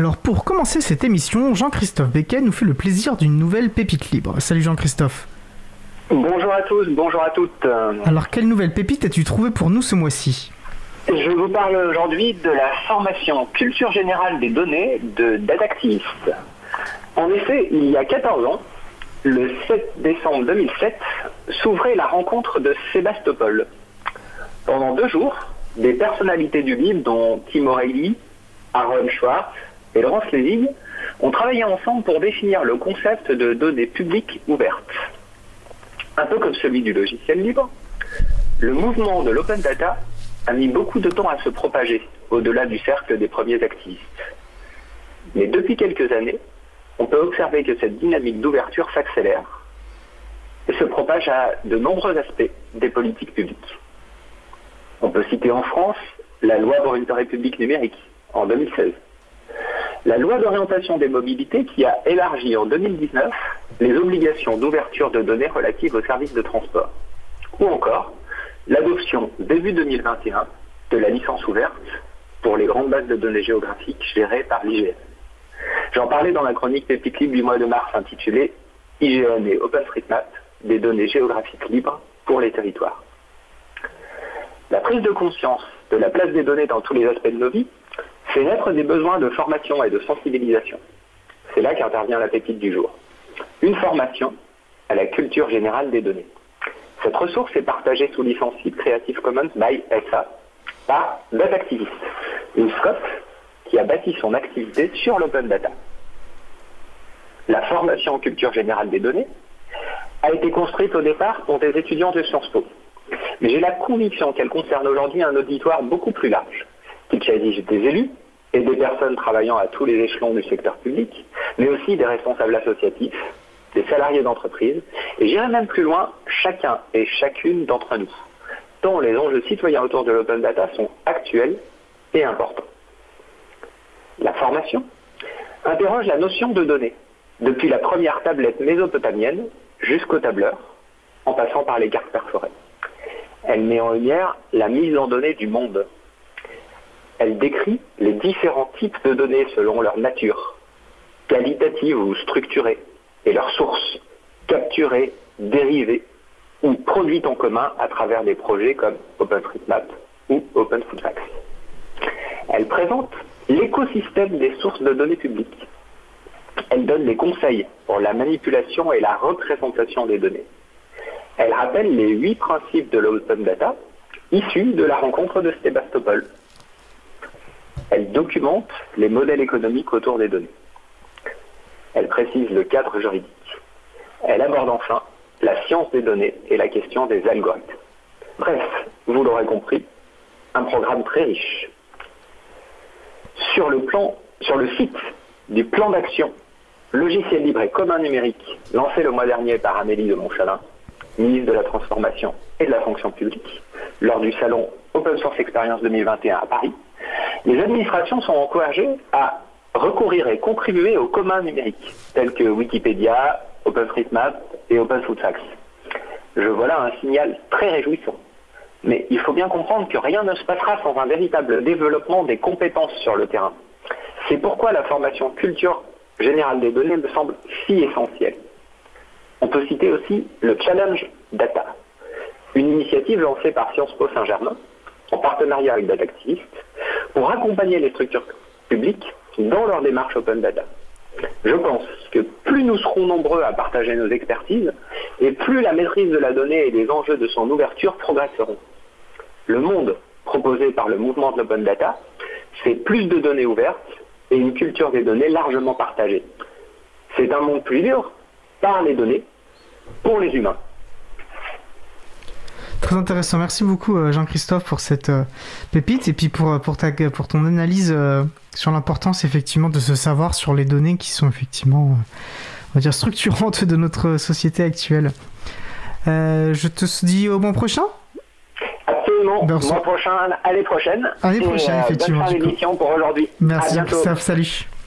Alors pour commencer cette émission, Jean-Christophe Becquet nous fait le plaisir d'une nouvelle pépite libre. Salut Jean-Christophe. Bonjour à tous, bonjour à toutes. Alors quelle nouvelle pépite as-tu trouvé pour nous ce mois-ci? Je vous parle aujourd'hui de la formation culture générale des données de Datactivist. En effet, il y a 14 ans, le 7 décembre 2007, s'ouvrait la rencontre de Sébastopol. Pendant deux jours, des personnalités du livre, dont Tim O'Reilly, Aaron Schwartz et Laurence Levig, ont travaillé ensemble pour définir le concept de données publiques ouvertes. Un peu comme celui du logiciel libre, le mouvement de l'open data a mis beaucoup de temps à se propager au-delà du cercle des premiers activistes. Mais depuis quelques années, on peut observer que cette dynamique d'ouverture s'accélère et se propage à de nombreux aspects des politiques publiques. On peut citer en France la loi pour une république numérique en 2016. La loi d'orientation des mobilités qui a élargi en 2019 les obligations d'ouverture de données relatives aux services de transport. Ou encore l'adoption début 2021 de la licence ouverte pour les grandes bases de données géographiques gérées par l'IGN. J'en parlais dans la chronique Pépite Libre du mois de mars intitulée IGN et OpenStreetMap, des données géographiques libres pour les territoires. La prise de conscience de la place des données dans tous les aspects de nos vies fait naître des besoins de formation et de sensibilisation. C'est là qu'intervient la pépite du jour. Une formation à la culture générale des données. Cette ressource est partagée sous licence Creative Commons by SA par Datactivist, une scope qui a bâti son activité sur l'open data. La formation en culture générale des données a été construite au départ pour des étudiants de Sciences Po. Mais j'ai la conviction qu'elle concerne aujourd'hui un auditoire beaucoup plus large, s'agisse des élus et des personnes travaillant à tous les échelons du secteur public, mais aussi des responsables associatifs, des salariés d'entreprise, et j'irai même plus loin, chacun et chacune d'entre nous, tant les enjeux citoyens autour de l'open data sont actuels et importants. La formation interroge la notion de données, depuis la première tablette mésopotamienne jusqu'au tableur, en passant par les cartes perforées. Elle met en lumière la mise en données du monde. Elle décrit les différents types de données selon leur nature, qualitatives ou structurées, et leurs sources, capturées, dérivées ou produites en commun à travers des projets comme OpenStreetMap ou OpenFoodFacts. Elle présente l'écosystème des sources de données publiques. Elle donne des conseils pour la manipulation et la représentation des données. Elle rappelle les huit principes de l'open data issus de la rencontre de Sébastopol. Elle documente les modèles économiques autour des données. Elle précise le cadre juridique. Elle aborde enfin la science des données et la question des algorithmes. Bref, vous l'aurez compris, un programme très riche. Sur le plan, sur le site du plan d'action logiciel libre et commun numérique lancé le mois dernier par Amélie de Montchalin, ministre de la Transformation et de la Fonction publique, lors du salon Open Source Experience 2021 à Paris, les administrations sont encouragées à recourir et contribuer aux communs numériques, tels que Wikipédia, OpenStreetMap et OpenFoodFacts. Je vois là un signal très réjouissant. Mais il faut bien comprendre que rien ne se passera sans un véritable développement des compétences sur le terrain. C'est pourquoi la formation culture générale des données me semble si essentielle. On peut citer aussi le Challenge Data, une initiative lancée par Sciences Po Saint-Germain en partenariat avec Datactivist pour accompagner les structures publiques dans leur démarche Open Data. Je pense que plus nous serons nombreux à partager nos expertises, et plus la maîtrise de la donnée et les enjeux de son ouverture progresseront. Le monde proposé par le mouvement de l'Open Data, c'est plus de données ouvertes et une culture des données largement partagée. C'est un monde plus libre par les données pour les humains. Très intéressant. Merci beaucoup euh, Jean-Christophe pour cette euh, pépite et puis pour, euh, pour, ta, pour ton analyse sur l'importance effectivement de se savoir sur les données qui sont effectivement on va dire structurantes de notre société actuelle. je te dis au mois prochain? Absolument. Ben, mois prochain, année prochaine. Année prochaine, effectivement. Bonne fin d'émission pour aujourd'hui. Merci. Salut.